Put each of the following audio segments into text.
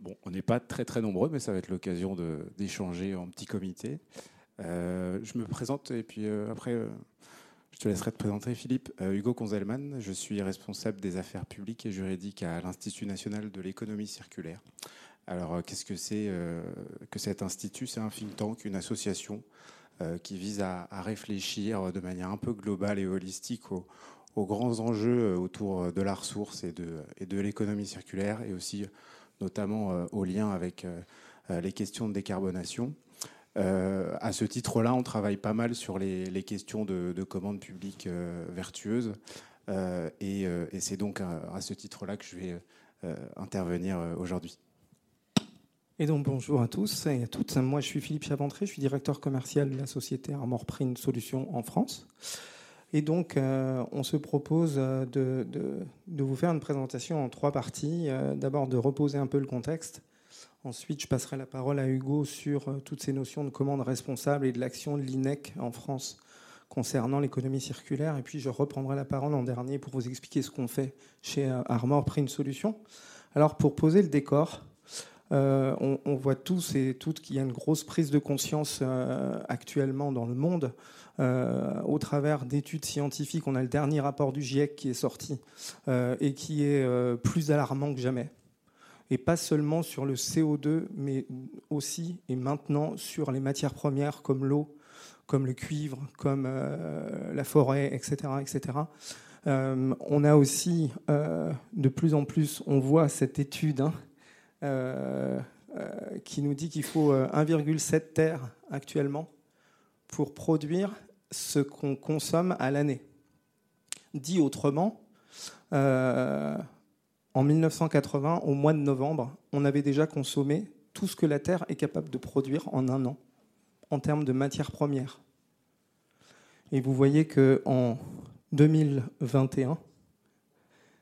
Bon, on n'est pas très très nombreux, mais ça va être l'occasion d'échanger en petit comité. Euh, je me présente et puis euh, après, euh, je te laisserai te présenter, Philippe. Hugo Konzelman, je suis responsable des affaires publiques et juridiques à l'Institut national de l'économie circulaire. Alors, qu'est-ce que c'est que cet institut? C'est un think tank, une association qui vise à, réfléchir de manière un peu globale et holistique aux, grands enjeux autour de la ressource et de, et de l'économie circulaire et aussi notamment au lien avec les questions de décarbonation. Euh, à ce titre-là, on travaille pas mal sur les, questions de, commandes publiques euh, vertueuses. Euh, et, c'est donc à, ce titre-là que je vais intervenir aujourd'hui. Et donc bonjour à tous et à toutes. Moi je suis Philippe Chaventré, je suis directeur commercial de la société Armor Print Solutions en France. Et donc on se propose de, de, vous faire une présentation en trois parties. D'abord de reposer un peu le contexte, Ensuite, je passerai la parole à Hugo sur euh, toutes ces notions de commande responsable et de l'action de l'INEC en France concernant l'économie circulaire. Et puis, je reprendrai la parole en dernier pour vous expliquer ce qu'on fait chez euh, Armor Print Solutions. Alors, pour poser le décor, euh, on, voit tous et toutes qu'il y a une grosse prise de conscience actuellement dans le monde au travers d'études scientifiques. On a le dernier rapport du GIEC qui est sorti et qui est plus alarmant que jamais et pas seulement sur le CO2, mais aussi et maintenant sur les matières premières comme l'eau, comme le cuivre, comme euh, la forêt, etc. etc. Euh, on a aussi, euh, de plus en plus, on voit cette étude hein, qui nous dit qu'il faut 1,7 terres actuellement pour produire ce qu'on consomme à l'année. Dit autrement, en 1980, au mois de novembre, on avait déjà consommé tout ce que la Terre est capable de produire en un an, en termes de matières premières. Et vous voyez qu'en 2021,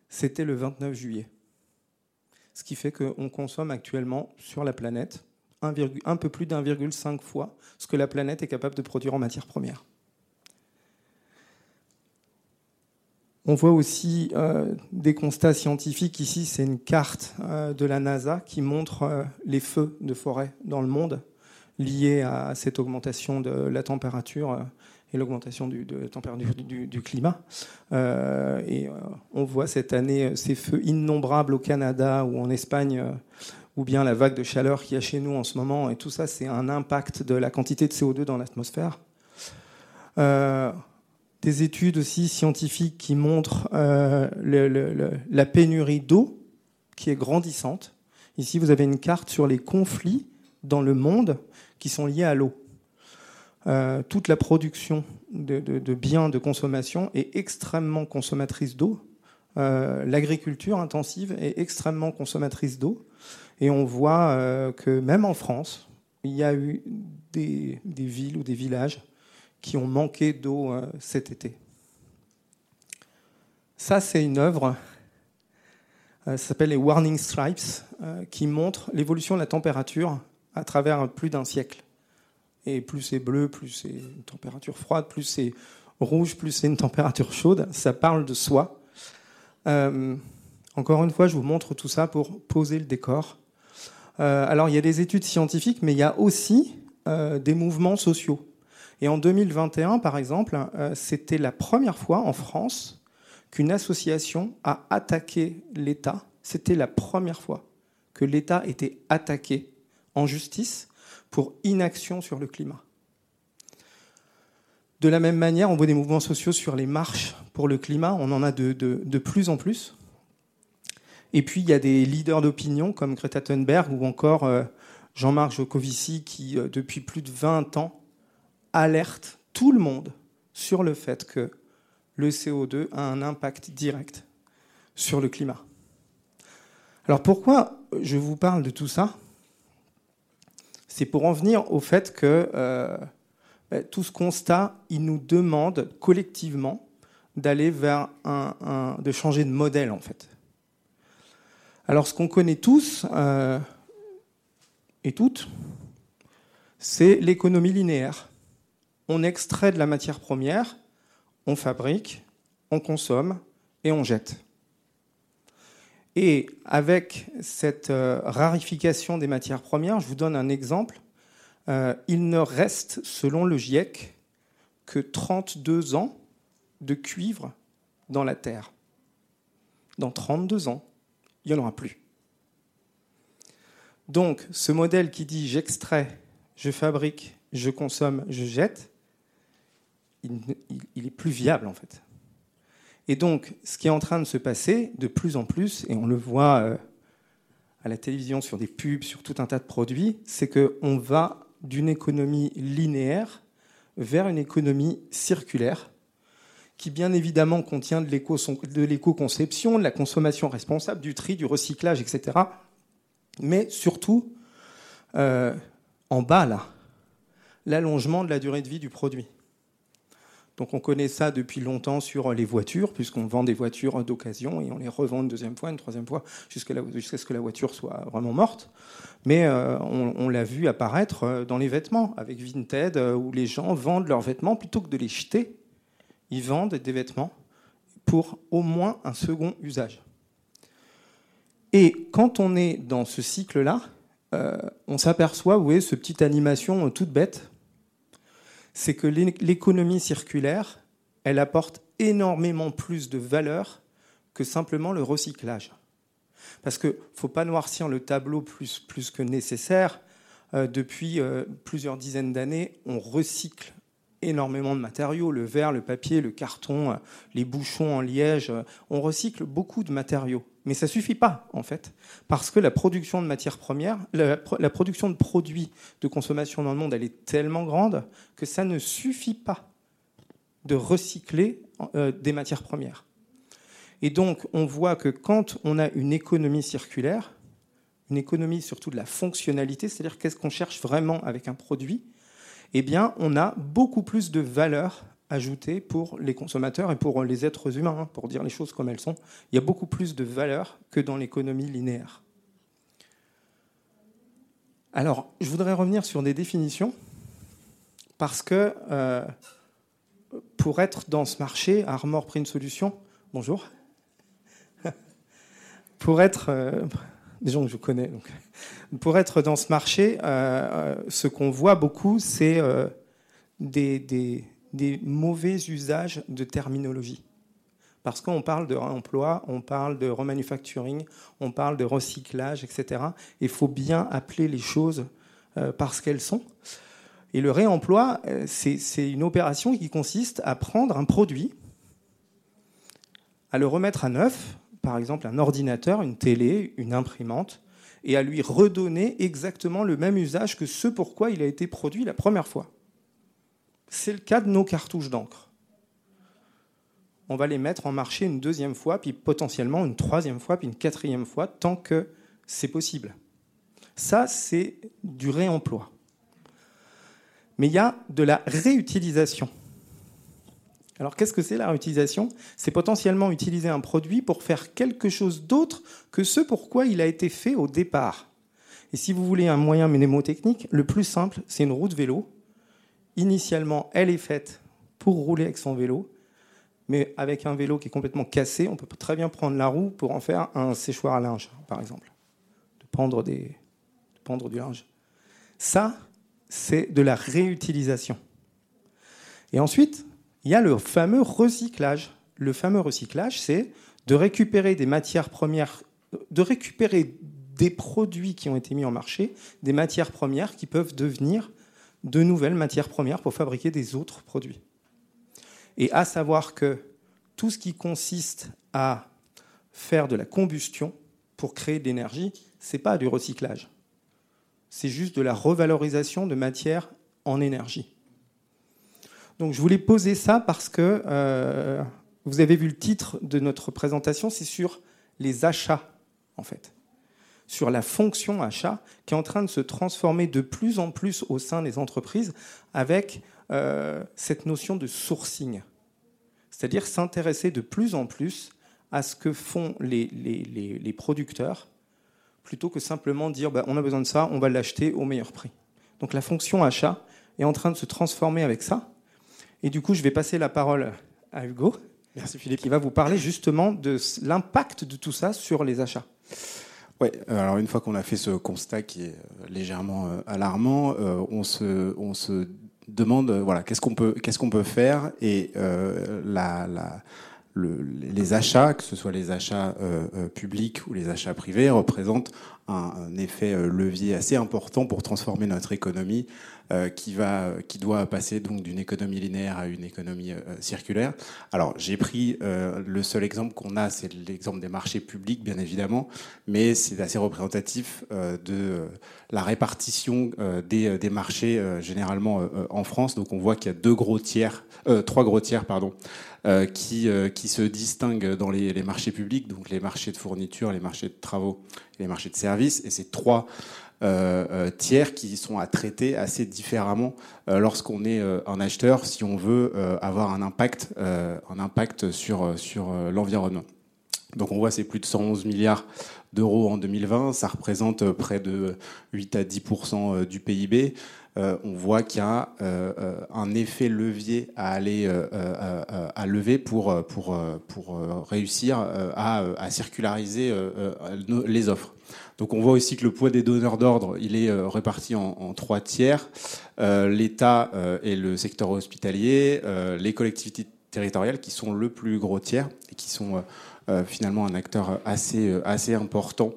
c'était le 29 juillet. Ce qui fait qu'on consomme actuellement sur la planète un, un peu plus d'1,5 fois ce que la planète est capable de produire en matières premières. On voit aussi euh, des constats scientifiques. Ici, c'est une carte euh, de la NASA qui montre euh, les feux de forêt dans le monde liés à cette augmentation de la température et l'augmentation de la température du, climat. et on voit cette année ces feux innombrables au Canada ou en Espagne, ou bien la vague de chaleur qu'il y a chez nous en ce moment. Et tout ça, c'est un impact de la quantité de CO2 dans l'atmosphère des études aussi scientifiques qui montrent euh, la pénurie d'eau qui est grandissante. Ici, vous avez une carte sur les conflits dans le monde qui sont liés à l'eau. Euh, toute la production de, biens de consommation est extrêmement consommatrice d'eau. Euh, l'agriculture intensive est extrêmement consommatrice d'eau. Et on voit que même en France, il y a eu des villes ou des villages qui ont manqué d'eau euh, cet été. Ça, c'est une œuvre, euh, ça s'appelle les Warning Stripes, euh, qui montre l'évolution de la température à travers plus d'un siècle. Et plus c'est bleu, plus c'est une température froide, plus c'est rouge, plus c'est une température chaude. Ça parle de soi. encore une fois, je vous montre tout ça pour poser le décor. alors, il y a des études scientifiques, mais il y a aussi des mouvements sociaux. Et en 2021, par exemple, euh, c'était la première fois en France qu'une association a attaqué l'État. C'était la première fois que l'État était attaqué en justice pour inaction sur le climat. De la même manière, on voit des mouvements sociaux sur les marches pour le climat, on en a de, plus en plus. Et puis, il y a des leaders d'opinion comme Greta Thunberg ou encore euh, Jean-Marc Jocovici qui, euh, depuis plus de 20 ans, alerte tout le monde sur le fait que le CO2 a un impact direct sur le climat. Alors pourquoi je vous parle de tout ça? C'est pour en venir au fait que euh, ben, tout ce constat, il nous demande collectivement d'aller vers un, de changer de modèle en fait. Alors ce qu'on connaît tous euh, et toutes, c'est l'économie linéaire on extrait de la matière première, on fabrique, on consomme et on jette. Et avec cette euh, rarification des matières premières, je vous donne un exemple. Euh, il ne reste, selon le GIEC, que 32 ans de cuivre dans la Terre. Dans 32 ans, il n'y en aura plus. Donc, ce modèle qui dit j'extrais, je fabrique, je consomme, je jette, il, il, est plus viable en fait. Et donc, ce qui est en train de se passer de plus en plus, et on le voit euh, à la télévision sur des pubs, sur tout un tas de produits, c'est qu'on va d'une économie linéaire vers une économie circulaire qui bien évidemment contient de l'éco-conception, de la consommation responsable, du tri, du recyclage, etc. Mais surtout, euh, en bas, là, l'allongement de la durée de vie du produit. Donc on connaît ça depuis longtemps sur les voitures, puisqu'on vend des voitures d'occasion et on les revend une deuxième fois, une troisième fois, jusqu'à ce que la voiture soit vraiment morte. Mais euh, on, l'a vu apparaître euh, dans les vêtements, avec Vinted, euh, où les gens vendent leurs vêtements plutôt que de les jeter. Ils vendent des vêtements pour au moins un second usage. Et quand on est dans ce cycle-là, on s'aperçoit, vous voyez, cette petite animation toute bête, c'est que l'économie circulaire, elle apporte énormément plus de valeur que simplement le recyclage. Parce qu'il ne faut pas noircir le tableau plus, que nécessaire. Euh, depuis euh, plusieurs dizaines d'années, on recycle énormément de matériaux, le verre, le papier, le carton, euh, les bouchons en liège. on recycle beaucoup de matériaux. Mais ça ne suffit pas, en fait, parce que la production de matières premières, la, production de produits de consommation dans le monde, elle est tellement grande que ça ne suffit pas de recycler euh, des matières premières. Et donc, on voit que quand on a une économie circulaire, une économie surtout de la fonctionnalité, c'est-à-dire qu'est-ce qu'on cherche vraiment avec un produit, eh bien, on a beaucoup plus de valeur ajouté pour les consommateurs et pour les êtres humains, hein, pour dire les choses comme elles sont. Il y a beaucoup plus de valeur que dans l'économie linéaire. Alors, je voudrais revenir sur des définitions, parce que euh, pour être dans ce marché, Armor pris une solution. Bonjour. pour être. Euh, des gens que je connais. Pour être dans ce marché, euh, ce qu'on voit beaucoup, c'est des, des mauvais usages de terminologie. Parce qu'on parle de réemploi, on parle de remanufacturing, on parle de recyclage, etc. Il faut bien appeler les choses euh, par ce qu'elles sont. Et le réemploi, euh, c'est une opération qui consiste à prendre un produit, à le remettre à neuf, par exemple un ordinateur, une télé, une imprimante, et à lui redonner exactement le même usage que ce pourquoi il a été produit la première fois. C'est le cas de nos cartouches d'encre. On va les mettre en marché une deuxième fois, puis potentiellement une troisième fois, puis une quatrième fois, tant que c'est possible. Ça, c'est du réemploi. Mais il y a de la réutilisation. Alors qu'est-ce que c'est la réutilisation? C'est potentiellement utiliser un produit pour faire quelque chose d'autre que ce pour quoi il a été fait au départ. Et si vous voulez un moyen mnémotechnique, le plus simple, c'est une roue de vélo initialement, elle est faite pour rouler avec son vélo, mais avec un vélo qui est complètement cassé, on peut très bien prendre la roue pour en faire un séchoir à linge, par exemple, de pendre, des, de du linge. Ça, c'est de la réutilisation. Et ensuite, il y a le fameux recyclage. Le fameux recyclage, c'est de récupérer des matières premières, de récupérer des produits qui ont été mis en marché, des matières premières qui peuvent devenir de nouvelles matières premières pour fabriquer des autres produits. Et à savoir que tout ce qui consiste à faire de la combustion pour créer de l'énergie, ce n'est pas du recyclage. C'est juste de la revalorisation de matières en énergie. Donc je voulais poser ça parce que euh, vous avez vu le titre de notre présentation, c'est sur les achats en fait sur la fonction achat qui est en train de se transformer de plus en plus au sein des entreprises avec euh, cette notion de sourcing. C'est-à-dire s'intéresser de plus en plus à ce que font les, producteurs plutôt que simplement dire bah, on a besoin de ça, on va l'acheter au meilleur prix. Donc la fonction achat est en train de se transformer avec ça. Et du coup, je vais passer la parole à Hugo Merci Philippe. Qui va vous parler justement de l'impact de tout ça sur les achats. Oui, alors une fois qu'on a fait ce constat qui est légèrement alarmant, on se, on se demande voilà qu'est-ce qu'on peut qu'est-ce qu'on peut faire et la, la les achats, que ce soit les achats euh, euh, publics ou les achats privés, représentent un, effet euh, levier assez important pour transformer notre économie qui, va, qui doit passer donc d'une économie linéaire à une économie circulaire. Alors j'ai pris le seul exemple qu'on a, c'est l'exemple des marchés publics, bien évidemment, mais c'est assez représentatif de la répartition des, des marchés généralement en France. Donc on voit qu'il y a deux gros tiers, trois gros tiers, pardon, euh, qui, euh, qui se distinguent dans les, marchés publics, donc les marchés de fourniture, les marchés de travaux et les marchés de services. Et ces trois euh, tiers qui sont à traiter assez différemment lorsqu'on est un acheteur si on veut avoir un impact, un impact sur, sur l'environnement. Donc on voit c'est plus de 111 milliards d'euros en 2020, ça représente près de 8 à 10% du PIB. Euh, on voit qu'il y a euh, euh, un effet levier à aller à lever pour, pour, pour réussir à, circulariser les offres. Donc on voit aussi que le poids des donneurs d'ordre, il est réparti en, trois tiers. L'État et le secteur hospitalier, les collectivités territoriales qui sont le plus gros tiers et qui sont finalement un acteur assez, assez important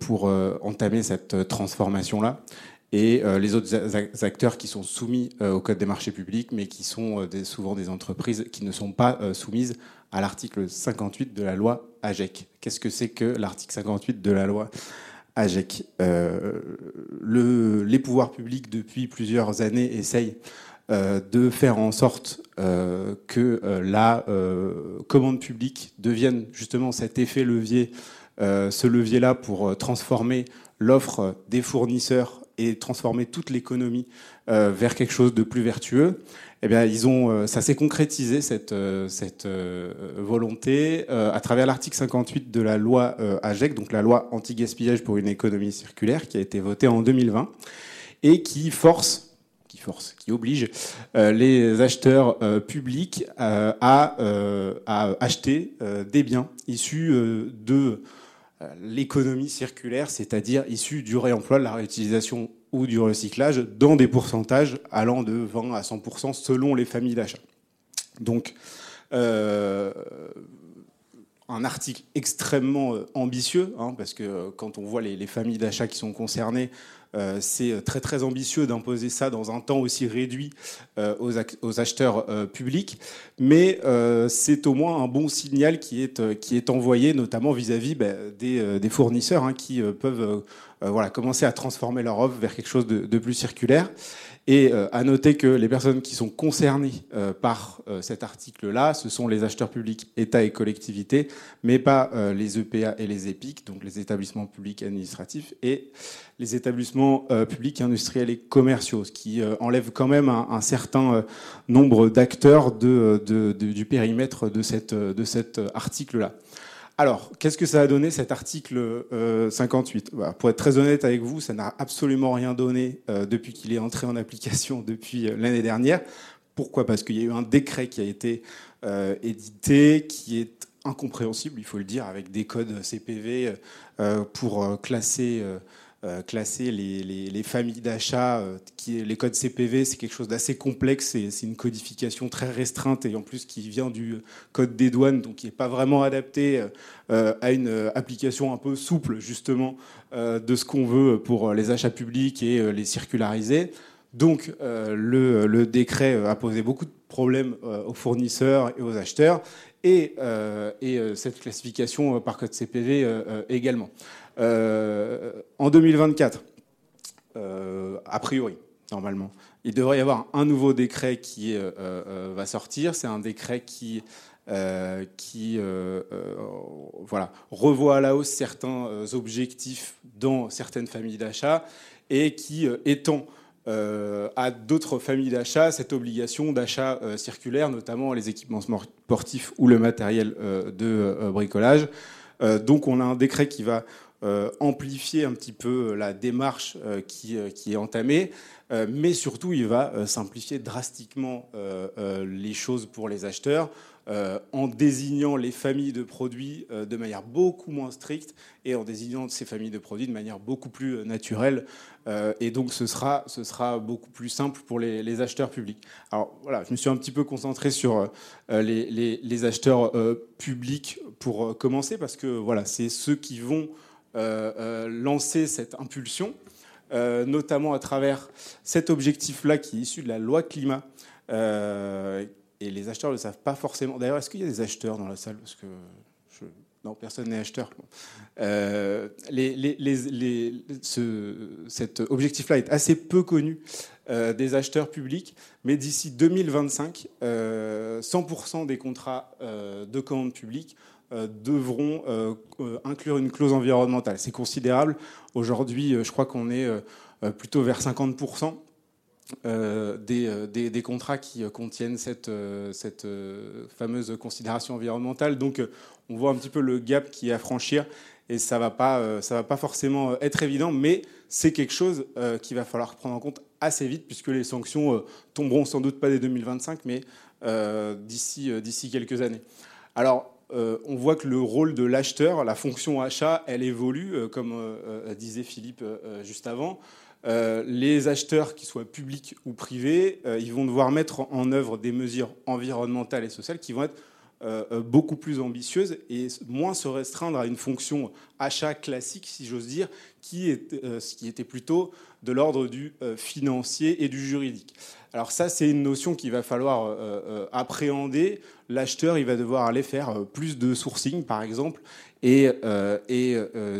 pour entamer cette transformation-là et euh, les autres acteurs qui sont soumis euh, au Code des marchés publics, mais qui sont euh, souvent des entreprises qui ne sont pas soumises à l'article 58 de la loi AGEC. Qu'est-ce que c'est que l'article 58 de la loi AGEC Les pouvoirs publics, depuis plusieurs années, essayent de faire en sorte que la commande publique devienne justement cet effet levier, ce levier-là pour transformer l'offre des fournisseurs et transformer toute l'économie euh, vers quelque chose de plus vertueux, eh bien, euh, ça s'est concrétisé cette, euh, volonté à travers l'article 58 de la loi AGEC, donc la loi anti-gaspillage pour une économie circulaire, qui a été votée en 2020 et qui force qui force, qui oblige les acheteurs publics à, acheter des biens issus de l'économie circulaire, c'est-à-dire issue du réemploi, de la réutilisation ou du recyclage, dans des pourcentages allant de 20 à 100% selon les familles d'achat. Donc, euh, un article extrêmement euh, ambitieux, hein, parce que quand on voit les familles d'achat qui sont concernées, euh, c'est très très ambitieux d'imposer ça dans un temps aussi réduit euh, aux, acheteurs euh, publics, mais c'est au moins un bon signal qui est, qui est envoyé, notamment vis-à-vis ben, des, fournisseurs hein, qui peuvent voilà, commencer à transformer leur offre vers quelque chose de plus circulaire. Et euh, à noter que les personnes qui sont concernées euh, par euh, cet article-là, ce sont les acheteurs publics, État et collectivités, mais pas les EPA et les EPIC, donc les établissements publics administratifs, et les établissements publics industriels et commerciaux, ce qui enlève quand même un, certain nombre d'acteurs de, du périmètre de, cette, de cet article-là. Alors, qu'est-ce que ça a donné cet article 58 euh, bah, Pour être très honnête avec vous, ça n'a absolument rien donné euh, depuis qu'il est entré en application depuis euh, l'année dernière. Pourquoi? Parce qu'il y a eu un décret qui a été édité, qui est incompréhensible, il faut le dire, avec des codes CPV pour classer classer les, familles d'achat. Euh, les codes CPV, c'est quelque chose d'assez complexe. C'est une codification très restreinte et en plus qui vient du code des douanes, donc qui n'est pas vraiment adapté euh, à une application un peu souple, justement, de ce qu'on veut pour les achats publics et les circulariser. Donc le, décret a posé beaucoup de problèmes aux fournisseurs et aux acheteurs, et, et cette classification par code CPV également. Euh, en 2024, euh, a priori, normalement, il devrait y avoir un nouveau décret qui euh, va sortir. C'est un décret qui voilà, revoit à la hausse certains objectifs dans certaines familles d'achat et qui étend à d'autres familles d'achat cette obligation d'achat circulaire, notamment les équipements sportifs ou le matériel de bricolage. donc on a un décret qui va amplifier un petit peu la démarche euh, qui, euh, qui, est entamée, mais surtout il va simplifier drastiquement les choses pour les acheteurs en désignant les familles de produits de manière beaucoup moins stricte et en désignant ces familles de produits de manière beaucoup plus naturelle. et donc ce sera, ce sera beaucoup plus simple pour les, acheteurs publics. Alors voilà, je me suis un petit peu concentré sur les, acheteurs publics pour commencer parce que voilà, c'est ceux qui vont lancer cette impulsion. Euh, notamment à travers cet objectif-là qui est issu de la loi climat. Euh, et les acheteurs ne le savent pas forcément. D'ailleurs, est-ce qu'il y a des acheteurs dans la salle? Parce que non, personne n'est acheteur. Euh, cet objectif-là est assez peu connu des acheteurs publics, mais d'ici 2025, 100% des contrats de commande publique euh, devront euh, euh, inclure une clause environnementale. C'est considérable. Aujourd'hui, je crois qu'on est plutôt vers 50%. Des, des, contrats qui contiennent cette, cette fameuse considération environnementale. Donc on voit un petit peu le gap qui est à franchir et ça ne va, pas, va pas forcément être évident, mais c'est quelque chose qu'il va falloir prendre en compte assez vite puisque les sanctions tomberont sans doute pas dès 2025, mais d'ici quelques années. Alors, euh, on voit que le rôle de l'acheteur, la fonction achat, elle évolue, euh, comme euh, disait Philippe juste avant. les acheteurs, qu'ils soient publics ou privés, ils vont devoir mettre en œuvre des mesures environnementales et sociales qui vont être beaucoup plus ambitieuses et moins se restreindre à une fonction achat classique, si j'ose dire, qui, qui était plutôt de l'ordre du financier et du juridique. Alors ça, c'est une notion qu'il va falloir euh, euh, appréhender. L'acheteur, il va devoir aller faire euh, plus de sourcing, par exemple, et,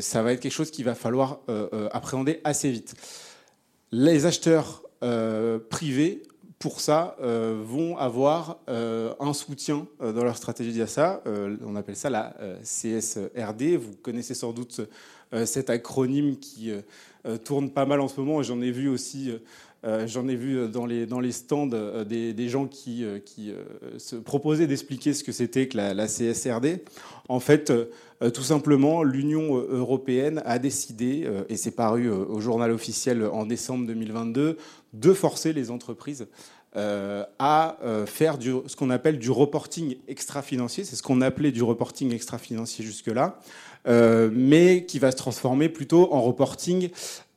ça va être quelque chose qu'il va falloir appréhender assez vite. Les acheteurs privés, pour ça, vont avoir un soutien dans leur stratégie d'IASA. on appelle ça la CSRD. Vous connaissez sans doute cet acronyme qui tourne pas mal en ce moment. J'en ai vu aussi euh, j'en ai vu dans les, dans les stands euh, des, gens qui, euh, qui se proposaient d'expliquer ce que c'était que la, CSRD. En fait, tout simplement, l'Union européenne a décidé, et c'est paru au journal officiel en décembre 2022, de forcer les entreprises à faire du, ce qu'on appelle du reporting extra-financier. C'est ce qu'on appelait du reporting extra-financier jusque-là, mais qui va se transformer plutôt en reporting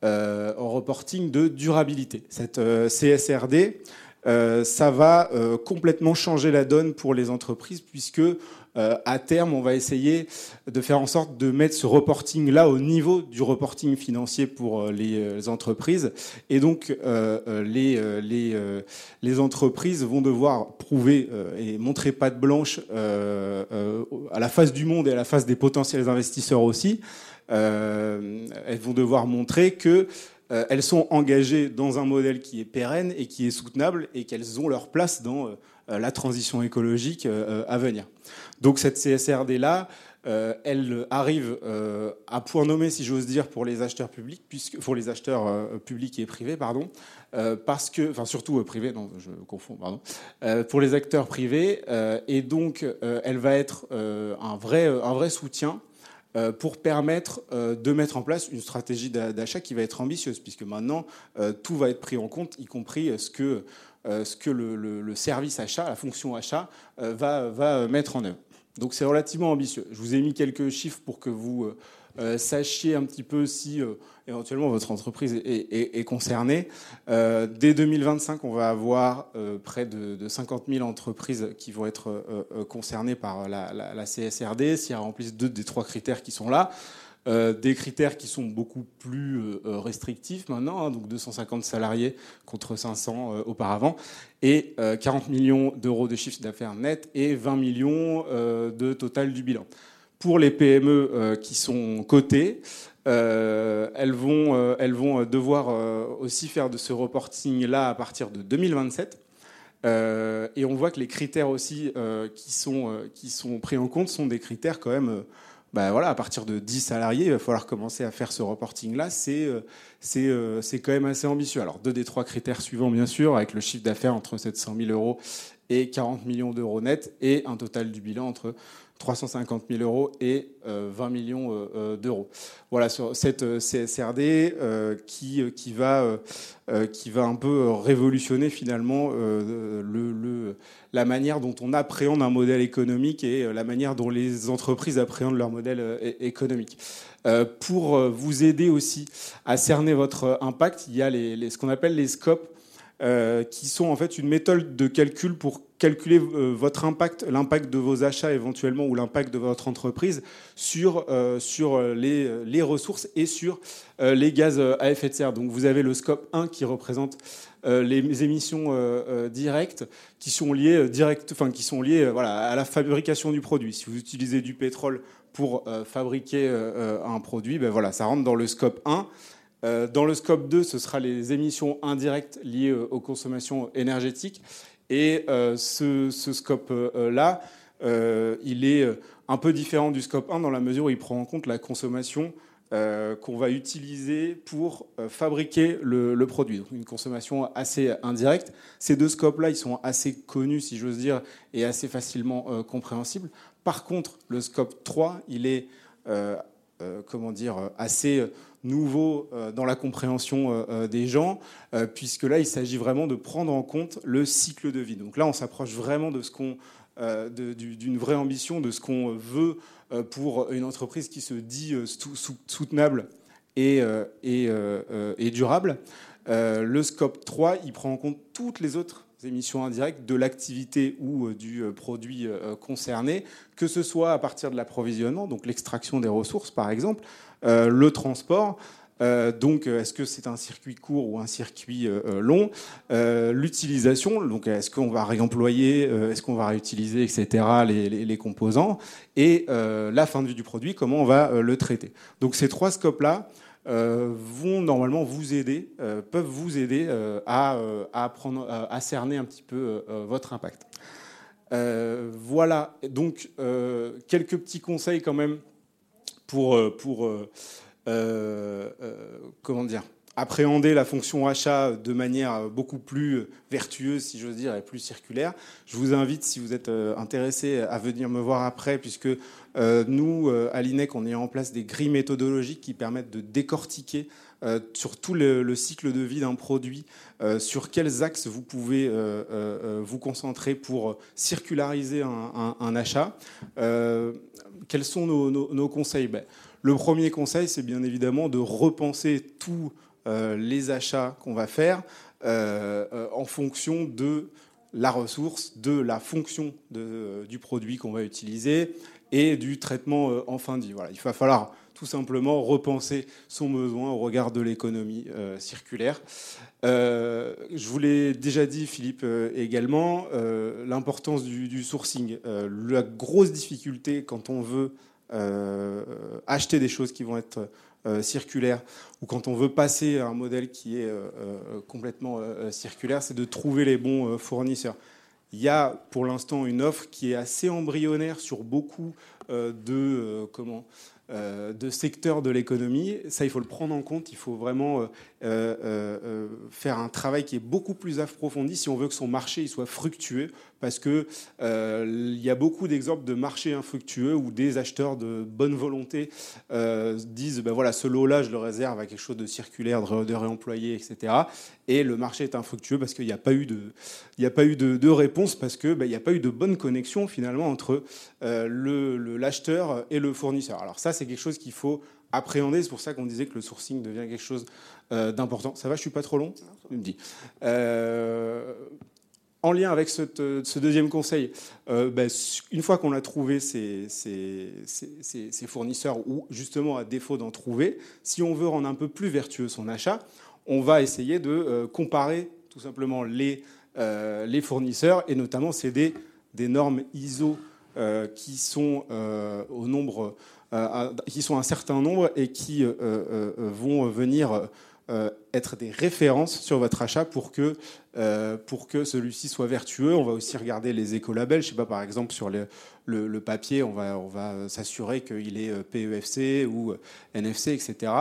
euh, en reporting de durabilité. Cette euh, CSRD, euh, ça va complètement changer la donne pour les entreprises puisque à terme, on va essayer de faire en sorte de mettre ce reporting-là au niveau du reporting financier pour les, entreprises. Et donc, les, les, les, entreprises vont devoir prouver et montrer patte blanche à la face du monde et à la face des potentiels investisseurs aussi, euh, elles vont devoir montrer que euh, elles sont engagées dans un modèle qui est pérenne et qui est soutenable et qu'elles ont leur place dans euh, la transition écologique à venir. Donc cette CSRD-là, elle arrive à point nommé, si j'ose dire, pour les acheteurs publics, puisque pour les acheteurs publics et privés, pardon, parce que, enfin surtout privés, non, je confonds, pardon, pour les acteurs privés, et donc elle va être un vrai, un vrai soutien euh, pour permettre euh, de mettre en place une stratégie d'achat qui va être ambitieuse, puisque maintenant, euh, tout va être pris en compte, y compris ce que, ce que le, service achat, la fonction achat, va, va mettre en œuvre. Donc c'est relativement ambitieux. Je vous ai mis quelques chiffres pour que vous sachiez un petit peu si éventuellement votre entreprise est, concernée. Euh, dès 2025, on va avoir euh, près de, 50 000 entreprises qui vont être euh, concernées par la, CSRD, si elles remplissent deux des trois critères qui sont là. Des critères qui sont beaucoup plus restrictifs maintenant, hein, donc 250 salariés contre 500 auparavant, et 40 millions d'euros de chiffre d'affaires net et 20 millions de total du bilan. Pour les PME qui sont cotées, euh, elles, vont, euh, elles vont devoir euh, aussi faire de ce reporting-là à partir de 2027. et on voit que les critères aussi qui, sont, qui sont pris en compte sont des critères quand même bah voilà, à partir de 10 salariés, il va falloir commencer à faire ce reporting-là. C'est c'est quand même assez ambitieux. Alors, deux des trois critères suivants, bien sûr, avec le chiffre d'affaires entre 700 000 euros et 40 millions d'euros net, et un total du bilan entre 350 000 euros et 20 millions d'euros. Voilà, sur cette CSRD qui, qui, va, qui va un peu révolutionner finalement le, la manière dont on appréhende un modèle économique et la manière dont les entreprises appréhendent leur modèle économique. Pour vous aider aussi à cerner votre impact, il y a les, ce qu'on appelle les scopes euh, qui sont en fait une méthode de calcul pour calculer euh, votre impact, l'impact de vos achats éventuellement ou l'impact de votre entreprise sur, euh, sur les, les, ressources et sur les gaz à effet de serre. Donc vous avez le scope 1 qui représente les émissions directes qui sont liées, enfin, qui sont liées voilà, à la fabrication du produit. Si vous utilisez du pétrole pour fabriquer un produit, ben voilà, ça rentre dans le scope 1. Euh, dans le scope 2, ce sera les émissions indirectes liées euh, aux consommations énergétiques. Et euh, ce, scope-là, il est un peu différent du scope 1 dans la mesure où il prend en compte la consommation qu'on va utiliser pour fabriquer le, produit. Donc une consommation assez indirecte. Ces deux scopes-là, ils sont assez connus, si j'ose dire, et assez facilement compréhensibles. Par contre, le scope 3, il est, comment dire, assez nouveau euh, dans la compréhension euh, euh, des gens, puisque là, il s'agit vraiment de prendre en compte le cycle de vie. Donc là, on s'approche vraiment de ce qu'on d'une vraie ambition, de ce qu'on veut pour une entreprise qui se dit soutenable et, et, et durable. le scope 3, il prend en compte toutes les autres émissions indirectes de l'activité ou du produit concerné, que ce soit à partir de l'approvisionnement, donc l'extraction des ressources par exemple, euh, le transport. Euh, donc, est-ce que c'est un circuit court ou un circuit euh, long L'utilisation, donc est-ce qu'on va réemployer, est-ce qu'on va réutiliser, etc. Les, composants et la fin de vie du produit, comment on va le traiter. Donc, ces trois scopes-là vont normalement vous aider, peuvent vous aider à, apprendre, à cerner un petit peu votre impact. voilà, donc quelques petits conseils quand même pour, euh, pour euh, euh, comment dire, appréhender la fonction achat de manière beaucoup plus vertueuse, si j'ose dire, et plus circulaire. Je vous invite, si vous êtes intéressé, à venir me voir après, puisque nous, à l'INEC, on est en place des grilles méthodologiques qui permettent de décortiquer sur tout le, cycle de vie d'un produit, sur quels axes vous pouvez vous concentrer pour circulariser un, achat quels sont nos, conseils? Ben, Le premier conseil, c'est bien évidemment de repenser euh, les achats qu'on va faire euh, euh, en fonction de la ressource, de la fonction du produit qu'on va utiliser et du traitement en fin de vie. Voilà, il va falloir tout simplement repenser son besoin au regard de l'économie circulaire. je vous l'ai déjà dit, Philippe, également, l'importance du, sourcing. la grosse difficulté quand on veut acheter des choses qui vont être circulaires ou quand on veut passer à un modèle qui est complètement circulaire, c'est de trouver les bons fournisseurs. Il y a pour l'instant une offre qui est assez embryonnaire sur beaucoup de comment euh, de secteurs de l'économie. Ça, il faut le prendre en compte. Il faut vraiment euh, euh, faire un travail qui est beaucoup plus approfondi si on veut que son marché soit fructueux. Parce qu'il il y a beaucoup d'exemples de marchés infructueux où des acheteurs de bonne volonté disent ben voilà, ce lot-là, je le réserve à quelque chose de circulaire, de, réemployé, etc. Et le marché est infructueux parce qu'il n'y a pas eu de, il a pas eu de, réponse parce qu'il ben, n'y a pas eu de bonne connexion finalement entre l'acheteur et le fournisseur. Alors ça, c'est quelque chose qu'il faut appréhender. C'est pour ça qu'on disait que le sourcing devient quelque chose euh, d'important. Ça va, je suis pas trop long? Me. Euh, en lien avec ce, deuxième conseil, euh, ben, une fois qu'on a trouvé ces, fournisseurs, ou justement à défaut d'en trouver, si on veut rendre un peu plus vertueux son achat, on va essayer de comparer tout simplement les, les fournisseurs, et notamment c'est des, normes ISO qui sont au nombre euh, qui sont un certain nombre et qui euh, euh, vont venir être des références sur votre achat pour que, pour que celui-ci soit vertueux. On va aussi regarder les écolabels. Je sais pas, par exemple, sur le, le, papier, on va, on va s'assurer qu'il est PEFC ou NFC, etc.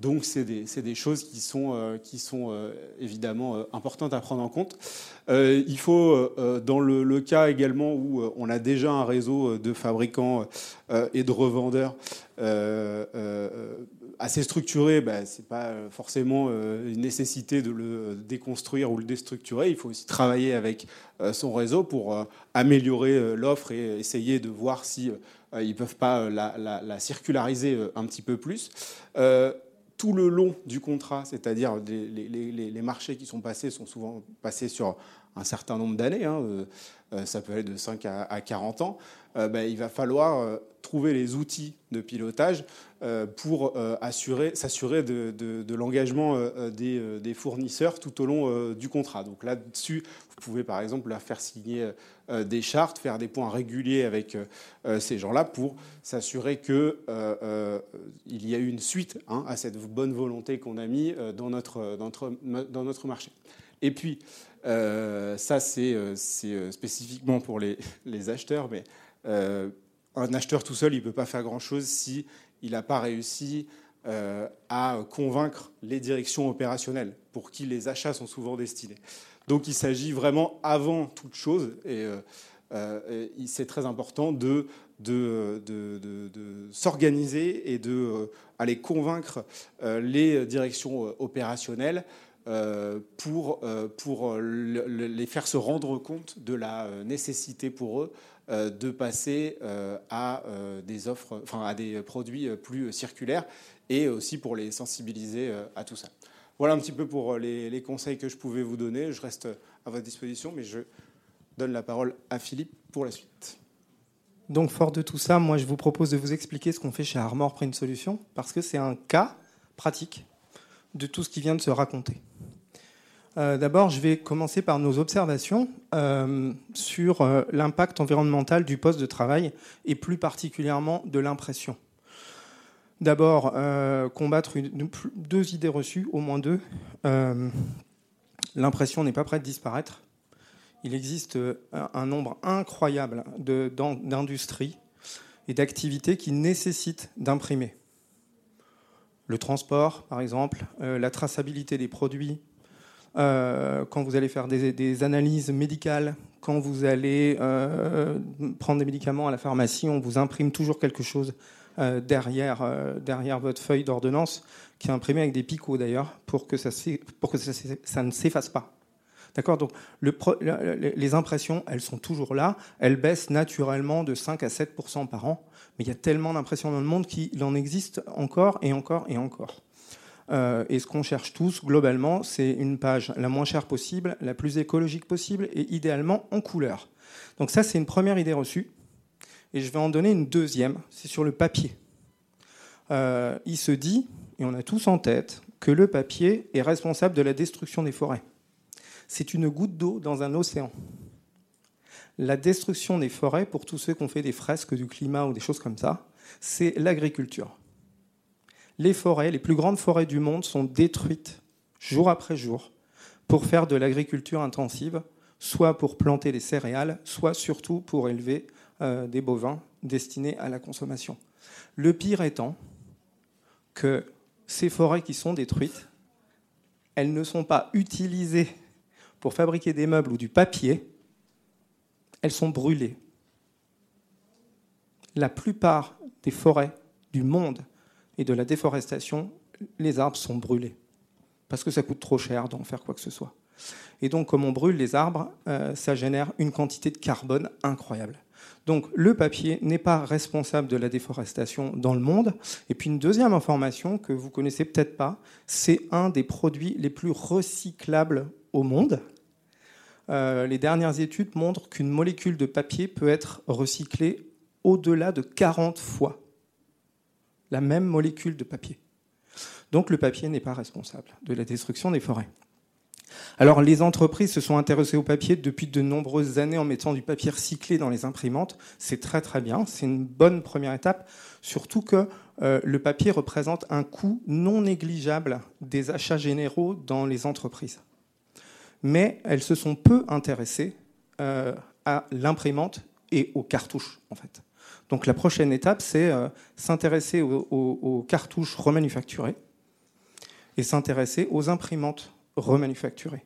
donc c'est des, choses qui sont, euh, qui sont euh, évidemment euh, importantes à prendre en compte. il faut, dans le, cas également où on a déjà un réseau de fabricants et de revendeurs assez structuré, bah, ce n'est pas forcément une nécessité de le déconstruire ou le déstructurer. Il faut aussi travailler avec son réseau pour améliorer l'offre et essayer de voir si ils ne peuvent pas la, la, circulariser un petit peu plus tout le long du contrat, c'est-à-dire les, marchés qui sont passés sont souvent passés sur un certain nombre d'années, hein, euh, euh, ça peut aller de 5 à, 40 ans, euh, ben, il va falloir trouver les outils de pilotage pour assurer, s'assurer de, l'engagement des, fournisseurs tout au long du contrat. Donc là-dessus, vous pouvez par exemple leur faire signer des chartes, faire des points réguliers avec ces gens-là pour s'assurer qu'il y a une suite hein, à cette bonne volonté qu'on a mis dans notre, dans notre marché. Et puis, euh, ça, c'est euh, euh, spécifiquement pour les, acheteurs, mais un acheteur tout seul, il ne peut pas faire grand-chose si il n'a pas réussi à convaincre les directions opérationnelles pour qui les achats sont souvent destinés. Donc il s'agit vraiment, avant toute chose, et c'est très important de, de, de s'organiser et d'aller convaincre les directions opérationnelles euh, pour, euh, pour les faire se rendre compte de la euh, nécessité pour eux de passer à des offres, enfin à des produits plus circulaires et aussi pour les sensibiliser à tout ça. Voilà un petit peu pour les, conseils que je pouvais vous donner. Je reste à votre disposition, mais je donne la parole à Philippe pour la suite. Donc, fort de tout ça, moi, je vous propose de vous expliquer ce qu'on fait chez Armor Print Solutions, parce que c'est un cas pratique de tout ce qui vient de se raconter. Euh, d'abord, je vais commencer par nos observations euh, sur euh, l'impact environnemental du poste de travail et plus particulièrement de l'impression. D'abord, combattre deux idées reçues, au moins deux. L'impression n'est pas prête de disparaître. Il existe un nombre incroyable d'industries et d'activités qui nécessitent d'imprimer. Le transport, par exemple, la traçabilité des produits, euh, quand vous allez faire des, analyses médicales, quand vous allez euh, prendre des médicaments à la pharmacie, on vous imprime toujours quelque chose euh, derrière, derrière votre feuille d'ordonnance, qui est imprimé avec des picots d'ailleurs, pour que ça, ne s'efface pas. D'accord? Donc le, les impressions, elles sont toujours là. Elles baissent naturellement de 5 à 7% par an. Mais il y a tellement d'impressions dans le monde qu'il en existe encore et encore et encore. Euh, et ce qu'on cherche tous, globalement, c'est une page la moins chère possible, la plus écologique possible, et idéalement en couleur. Donc ça, c'est une première idée reçue. Et je vais en donner une deuxième, c'est sur le papier. Euh, il se dit, et on a tous en tête, que le papier est responsable de la destruction des forêts. C'est une goutte d'eau dans un océan. La destruction des forêts, pour tous ceux qui ont fait des fresques du climat ou des choses comme ça, c'est l'agriculture les forêts, les plus grandes forêts du monde, sont détruites jour après jour pour faire de l'agriculture intensive, soit pour planter des céréales, soit surtout pour élever euh, des bovins destinés à la consommation. Le pire étant que ces forêts qui sont détruites, elles ne sont pas utilisées pour fabriquer des meubles ou du papier, elles sont brûlées. La plupart des forêts du monde et de la déforestation, les arbres sont brûlés. Parce que ça coûte trop cher d'en faire quoi que ce soit. Et donc, comme on brûle les arbres, euh, ça génère une quantité de carbone incroyable. Donc, le papier n'est pas responsable de la déforestation dans le monde. Et puis, une deuxième information que vous connaissez peut-être pas, c'est un des produits les plus recyclables au monde. Euh, les dernières études montrent qu'une molécule de papier peut être recyclée au-delà de 40 fois la même molécule de papier. Donc le papier n'est pas responsable de la destruction des forêts. Alors les entreprises se sont intéressées au papier depuis de nombreuses années en mettant du papier recyclé dans les imprimantes. C'est très très bien, c'est une bonne première étape, surtout que euh, le papier représente un coût non négligeable des achats généraux dans les entreprises. Mais elles se sont peu intéressées euh, à l'imprimante et aux cartouches en fait. Donc la prochaine étape, c'est euh, s'intéresser aux, cartouches remanufacturées et s'intéresser aux imprimantes remanufacturées.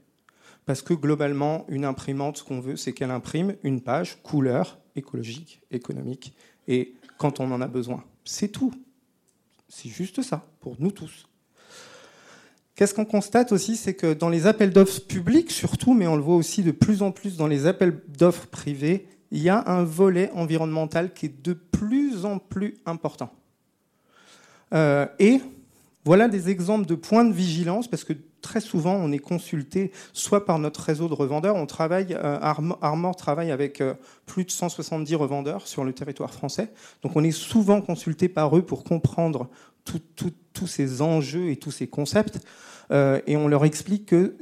Parce que globalement, une imprimante, ce qu'on veut, c'est qu'elle imprime une page couleur, écologique, économique, et quand on en a besoin. C'est tout. C'est juste ça, pour nous tous. Qu'est-ce qu'on constate aussi, c'est que dans les appels d'offres publics, surtout, mais on le voit aussi de plus en plus dans les appels d'offres privés, il y a un volet environnemental qui est de plus en plus important. Euh, et voilà des exemples de points de vigilance, parce que très souvent, on est consulté soit par notre réseau de revendeurs. On travaille, euh, Armor travaille avec euh, plus de 170 revendeurs sur le territoire français. Donc, on est souvent consulté par eux pour comprendre tous ces enjeux et tous ces concepts. Euh, et on leur explique qu'il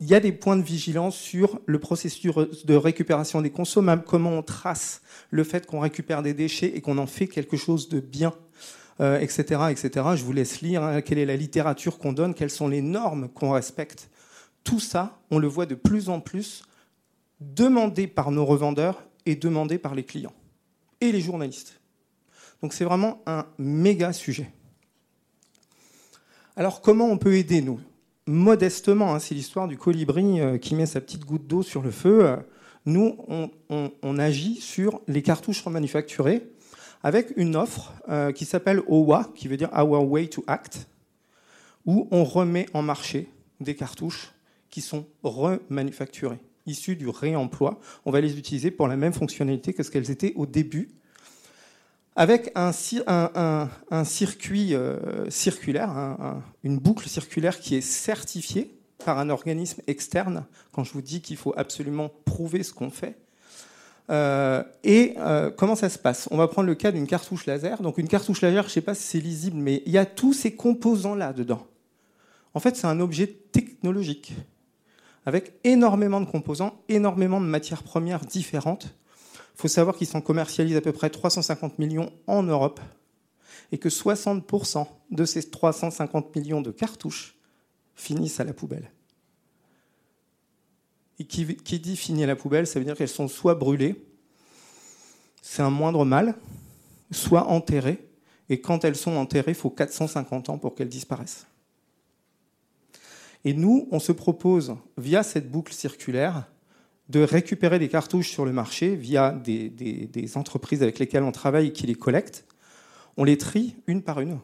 y a des points de vigilance sur le processus de récupération des consommables, comment on trace le fait qu'on récupère des déchets et qu'on en fait quelque chose de bien etc., euh, etc. Je vous laisse lire hein, quelle est la littérature qu'on donne, quelles sont les normes qu'on respecte. Tout ça, on le voit de plus en plus demandé par nos revendeurs et demandé par les clients et les journalistes. Donc c'est vraiment un méga sujet. Alors comment on peut aider nous? Modestement, hein, c'est l'histoire du colibri euh, qui met sa petite goutte d'eau sur le feu. Nous, on, agit sur les cartouches remanufacturées avec une offre euh, qui s'appelle OWA, qui veut dire Our Way to Act, où on remet en marché des cartouches qui sont remanufacturées, issues du réemploi. On va les utiliser pour la même fonctionnalité que ce qu'elles étaient au début, avec un, circuit euh, circulaire, une boucle circulaire qui est certifiée par un organisme externe. Quand je vous dis qu'il faut absolument prouver ce qu'on fait, euh, et euh, comment ça se passe? On va prendre le cas d'une cartouche laser. Donc une cartouche laser, je ne sais pas si c'est lisible, mais il y a tous ces composants-là dedans. En fait, c'est un objet technologique avec énormément de composants, énormément de matières premières différentes. Il faut savoir qu'ils s'en commercialisent à peu près 350 millions en Europe et que 60% de ces 350 millions de cartouches finissent à la poubelle. Qui, dit finir à la poubelle, ça veut dire qu'elles sont soit brûlées, c'est un moindre mal, soit enterrées. Et quand elles sont enterrées, il faut 450 ans pour qu'elles disparaissent. Et nous, on se propose, via cette boucle circulaire, de récupérer des cartouches sur le marché via des, des, entreprises avec lesquelles on travaille et qui les collectent. On les trie une par une.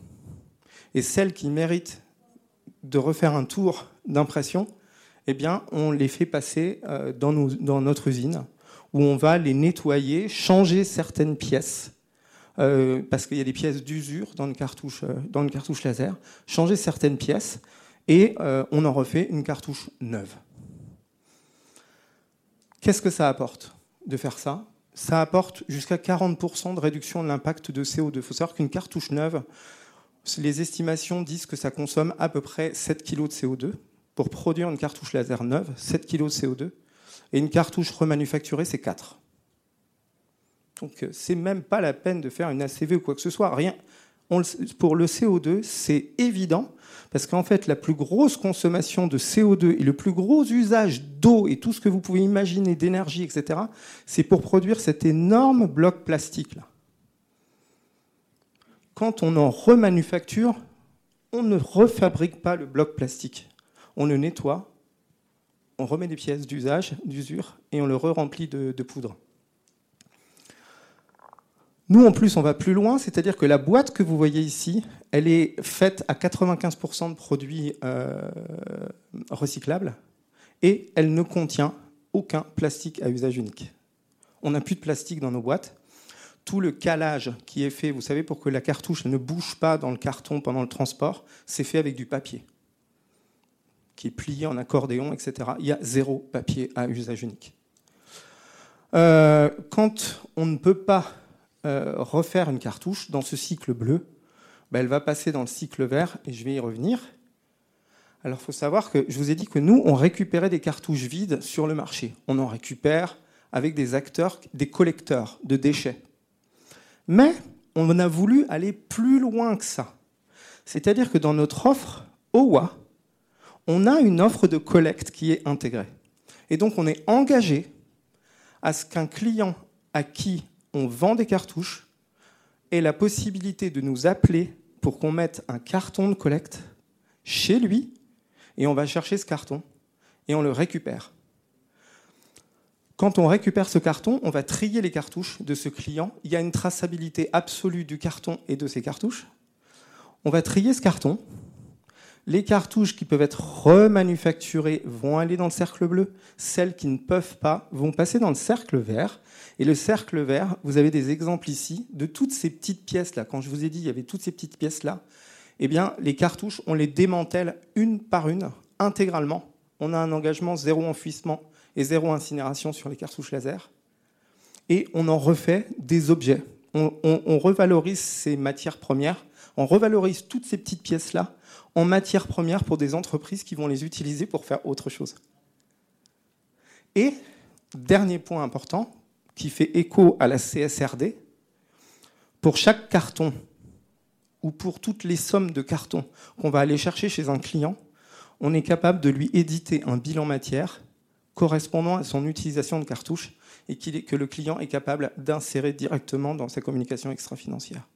Et celles qui méritent de refaire un tour d'impression, eh bien, on les fait passer euh, dans, notre usine, où on va les nettoyer, changer certaines pièces, euh, parce qu'il y a des pièces d'usure dans, une cartouche, euh, laser, changer certaines pièces, et on en refait une cartouche neuve. Qu'est-ce que ça apporte de faire ça? Ça apporte jusqu'à 40% de réduction de l'impact de CO2. Il faut savoir qu'une cartouche neuve, les estimations disent que ça consomme à peu près 7 kg de CO2 pour produire une cartouche laser neuve, 7 kg de CO2, et une cartouche remanufacturée, c'est 4. Donc euh, c'est même pas la peine de faire une ACV ou quoi que ce soit. Rien. pour le CO2, c'est évident, parce qu'en fait, la plus grosse consommation de CO2 et le plus gros usage d'eau et tout ce que vous pouvez imaginer d'énergie, etc., c'est pour produire cet énorme bloc plastique-là. Quand on en remanufacture, on ne refabrique pas le bloc plastique on le nettoie, on remet des pièces d'usage, d'usure, et on le re-remplit de, poudre. Nous, en plus, on va plus loin, c'est-à-dire que la boîte que vous voyez ici, elle est faite à 95% de produits euh, recyclables et elle ne contient aucun plastique à usage unique. On n'a plus de plastique dans nos boîtes. Tout le calage qui est fait, vous savez, pour que la cartouche ne bouge pas dans le carton pendant le transport, c'est fait avec du papier qui est plié en accordéon, etc. Il y a zéro papier à usage unique. Euh, quand on ne peut pas euh, refaire une cartouche dans ce cycle bleu, ben, elle va passer dans le cycle vert et je vais y revenir. Alors il faut savoir que je vous ai dit que nous, on récupérait des cartouches vides sur le marché. On en récupère avec des acteurs, des collecteurs de déchets. Mais on a voulu aller plus loin que ça. C'est-à-dire que dans notre offre OWA, on a une offre de collecte qui est intégrée. Et donc on est engagé à ce qu'un client à qui on vend des cartouches ait la possibilité de nous appeler pour qu'on mette un carton de collecte chez lui et on va chercher ce carton et on le récupère. Quand on récupère ce carton, on va trier les cartouches de ce client. Il y a une traçabilité absolue du carton et de ses cartouches. On va trier ce carton. Les cartouches qui peuvent être remanufacturées vont aller dans le cercle bleu. Celles qui ne peuvent pas vont passer dans le cercle vert. Et le cercle vert, vous avez des exemples ici de toutes ces petites pièces-là. Quand je vous ai dit, il y avait toutes ces petites pièces-là. Eh bien, les cartouches, on les démantèle une par une, intégralement. On a un engagement zéro enfouissement et zéro incinération sur les cartouches laser. Et on en refait des objets. On, on revalorise ces matières premières, on revalorise toutes ces petites pièces-là en matières premières pour des entreprises qui vont les utiliser pour faire autre chose. Et, dernier point important, qui fait écho à la CSRD, pour chaque carton ou pour toutes les sommes de cartons qu'on va aller chercher chez un client, on est capable de lui éditer un bilan matière correspondant à son utilisation de cartouches et que le client est capable d'insérer directement dans sa communication extra-financière.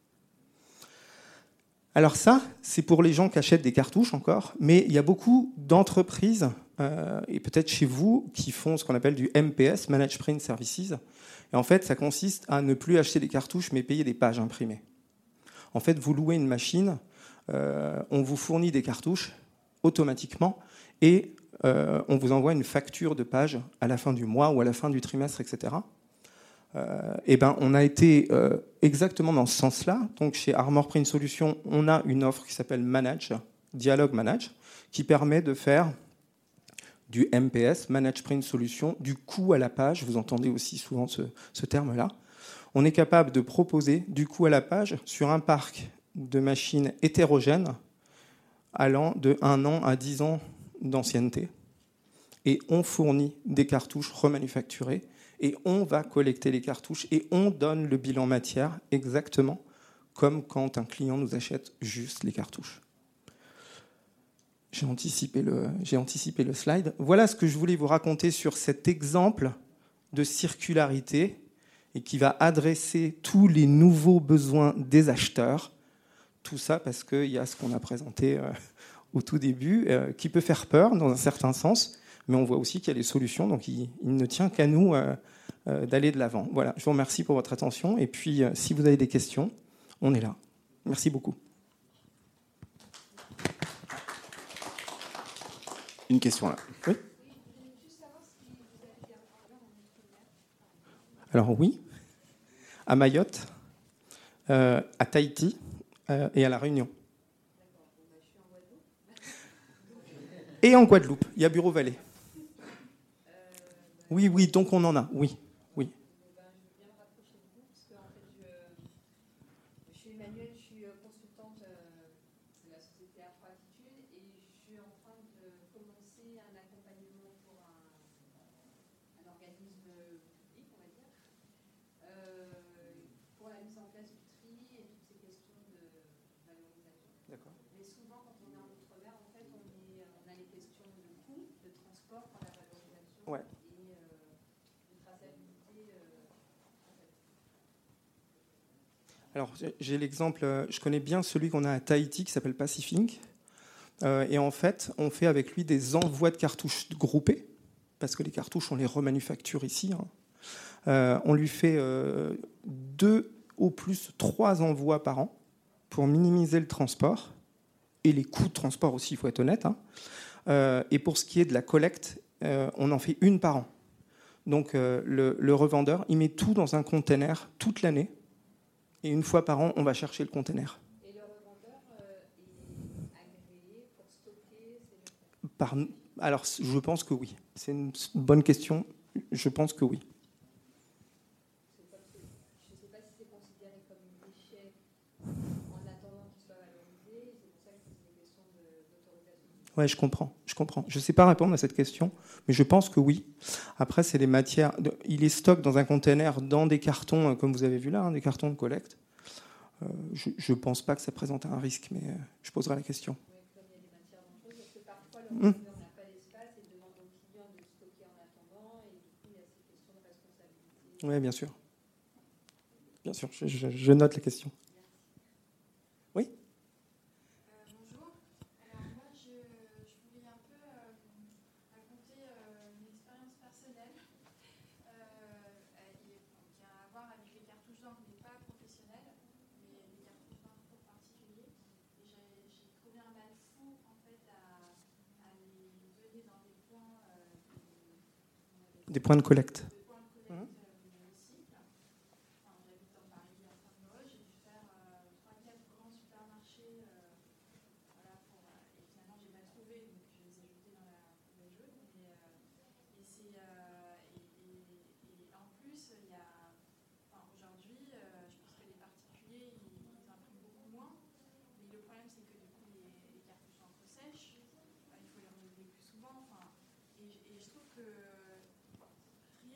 Alors ça, c'est pour les gens qui achètent des cartouches encore, mais il y a beaucoup d'entreprises, euh, et peut-être chez vous, qui font ce qu'on appelle du MPS, Managed Print Services. Et en fait, ça consiste à ne plus acheter des cartouches, mais payer des pages imprimées. En fait, vous louez une machine, euh, on vous fournit des cartouches automatiquement, et euh, on vous envoie une facture de pages à la fin du mois ou à la fin du trimestre, etc. Euh, eh ben, on a été euh, exactement dans ce sens-là. Donc, chez Armor Print Solutions, on a une offre qui s'appelle Manage, Dialogue Manage, qui permet de faire du MPS, Manage Print Solutions, du coût à la page. Vous entendez aussi souvent ce, ce terme-là. On est capable de proposer du coût à la page sur un parc de machines hétérogènes allant de 1 an à 10 ans d'ancienneté. Et on fournit des cartouches remanufacturées et on va collecter les cartouches et on donne le bilan matière exactement comme quand un client nous achète juste les cartouches. J'ai anticipé, le, j'ai anticipé le slide. Voilà ce que je voulais vous raconter sur cet exemple de circularité et qui va adresser tous les nouveaux besoins des acheteurs. Tout ça parce qu'il y a ce qu'on a présenté euh, au tout début, euh, qui peut faire peur dans un certain sens, mais on voit aussi qu'il y a des solutions, donc il, ne tient qu'à nous euh, euh, d'aller de l'avant. Voilà, je vous remercie pour votre attention, et puis euh, si vous avez des questions, on est là. Merci beaucoup. Une question là. Oui. Alors oui, à Mayotte, à Tahiti et à La Réunion. Et en Guadeloupe, il y a Bureau Vallée. Oui, oui, donc on en a, oui. Alors, j'ai l'exemple, euh, je connais bien celui qu'on a à Tahiti qui s'appelle Pacific. Euh, et en fait, on fait avec lui des envois de cartouches groupés, parce que les cartouches, on les remanufacture ici. Hein. Euh, on lui fait deux au plus trois envois par an pour minimiser le transport et les coûts de transport aussi, il faut être honnête. Hein. et pour ce qui est de la collecte, on en fait une par an. Donc le, le, revendeur, il met tout dans un container toute l'année et une fois par an, on va chercher le conteneur. Et le revendeur euh, est agréé pour stocker par, Alors, je pense que oui. C'est une bonne question. Je pense que oui. Je ne sais pas si c'est considéré comme une déchet en attendant qu'il soit valorisé. C'est pour ça que c'est une question je comprends. Je comprends. Je ne sais pas répondre à cette question, mais je pense que oui. Après, c'est les matières. Il est stock dans un conteneur, dans des cartons, euh, comme vous avez vu là, hein, des cartons de collecte. Euh, je ne pense pas que ça présente un risque, mais euh, je poserai la question. Hum. Oui, bien sûr. Bien sûr, je, je note la question. Des points de collecte.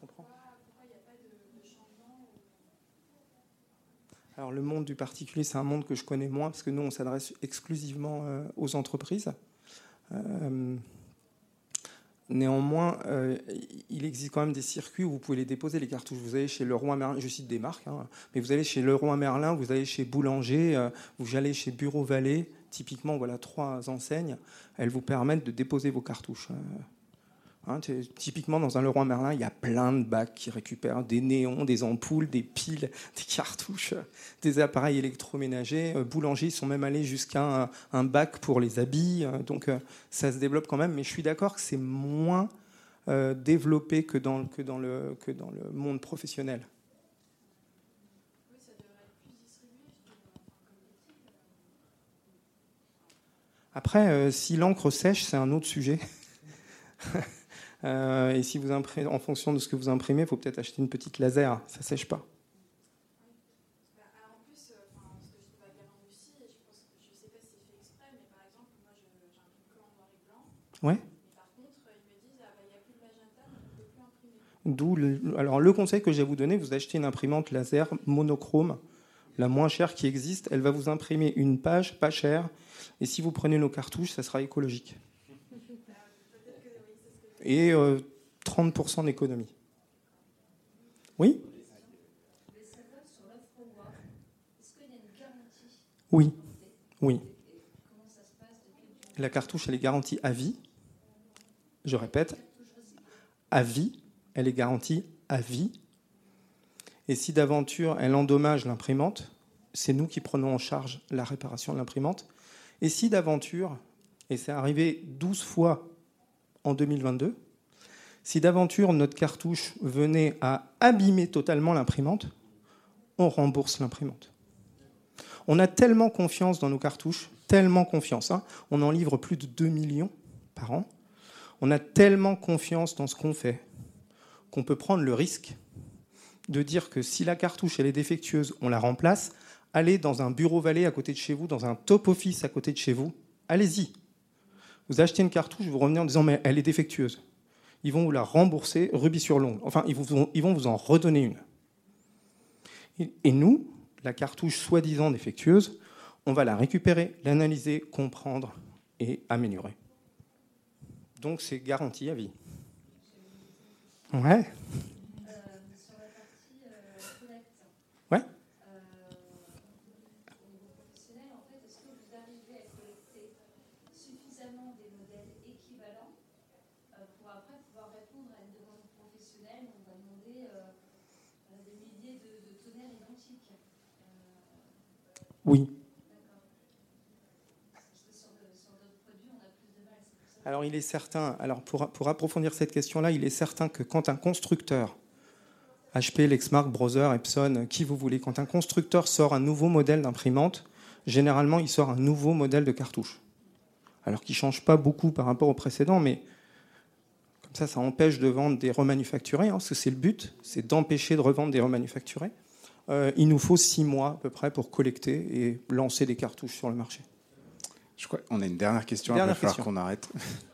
comprends. Alors le monde du particulier, c'est un monde que je connais moins parce que nous, on s'adresse exclusivement euh, aux entreprises. Euh, néanmoins, euh, il existe quand même des circuits où vous pouvez les déposer, les cartouches. Vous allez chez Leroy Merlin, je cite des marques, hein, mais vous allez chez Leroy Merlin, vous allez chez Boulanger, vous allez chez Bureau Vallée. Typiquement, voilà trois enseignes. Elles vous permettent de déposer vos cartouches. Hein, typiquement, dans un Leroy Merlin, il y a plein de bacs qui récupèrent des néons, des ampoules, des piles, des cartouches, des appareils électroménagers. Euh, boulangers sont même allés jusqu'à un, bac pour les habits. Euh, donc, euh, ça se développe quand même. Mais je suis d'accord que c'est moins développé que dans le monde professionnel. Après, si l'encre sèche, c'est un autre sujet. Euh, et si vous imprimez, en fonction de ce que vous imprimez, il faut peut-être acheter une petite laser, ça sèche pas. Ouais. D'où alors le conseil que je vais vous donner, vous achetez une imprimante laser monochrome, la moins chère qui existe. Elle va vous imprimer une page pas chère. Et si vous prenez nos cartouches, ça sera écologique et 30% euh, d'économie. Oui? Oui, oui. La cartouche, elle est garantie à vie. Je répète, à vie. Elle est garantie à vie. Et si d'aventure elle endommage l'imprimante, c'est nous qui prenons en charge la réparation de l'imprimante. Et si d'aventure, et c'est arrivé 12 fois en 2022. Si d'aventure notre cartouche venait à abîmer totalement l'imprimante, on rembourse l'imprimante. On a tellement confiance dans nos cartouches, tellement confiance. Hein. on en livre plus de 2 millions par an. On a tellement confiance dans ce qu'on fait qu'on peut prendre le risque de dire que si la cartouche elle est défectueuse, on la remplace. Allez dans un bureau valet à côté de chez vous, dans un top office à côté de chez vous. Allez-y, vous achetez une cartouche, vous revenez en disant mais elle est défectueuse. Ils vont vous la rembourser rubis sur l'ongle. Enfin, ils, ils vont vous en redonner une. Et nous, la cartouche soi-disant défectueuse, on va la récupérer, l'analyser, comprendre et améliorer. Donc c'est garanti à vie. Ouais. Oui. Alors il est certain, alors pour, pour approfondir cette question-là, il est certain que quand un constructeur, HP, Lexmark, Brother, Epson, qui vous voulez, quand un constructeur sort un nouveau modèle d'imprimante, généralement il sort un nouveau modèle de cartouche. Alors qui ne change pas beaucoup par rapport au précédent, mais comme ça, ça empêche de vendre des remanufacturés, hein, parce que c'est le but, c'est d'empêcher de revendre des remanufacturés. Euh, il nous faut six mois à peu près pour collecter et lancer des cartouches sur le marché. Je crois qu'on a une dernière question, il va falloir qu'on arrête.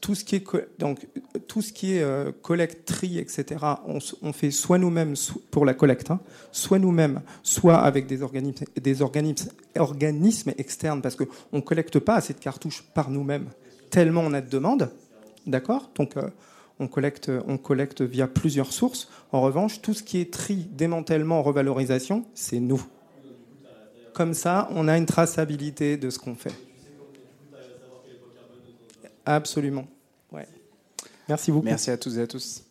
tout ce qui est, donc, tout ce qui est euh, collecte, tri, etc., on, fait soit nous-mêmes pour la collecte, hein, soit nous-mêmes, soit avec des organismes, des organismes, organismes externes, parce qu'on ne collecte pas assez de cartouches par nous-mêmes, tellement on a de demandes. D'accord? Donc, euh, on, collecte, on collecte via plusieurs sources. En revanche, tout ce qui est tri, démantèlement, revalorisation, c'est nous. Comme ça, on a une traçabilité de ce qu'on fait. Absolument. Ouais. Merci beaucoup. Merci à tous et à tous.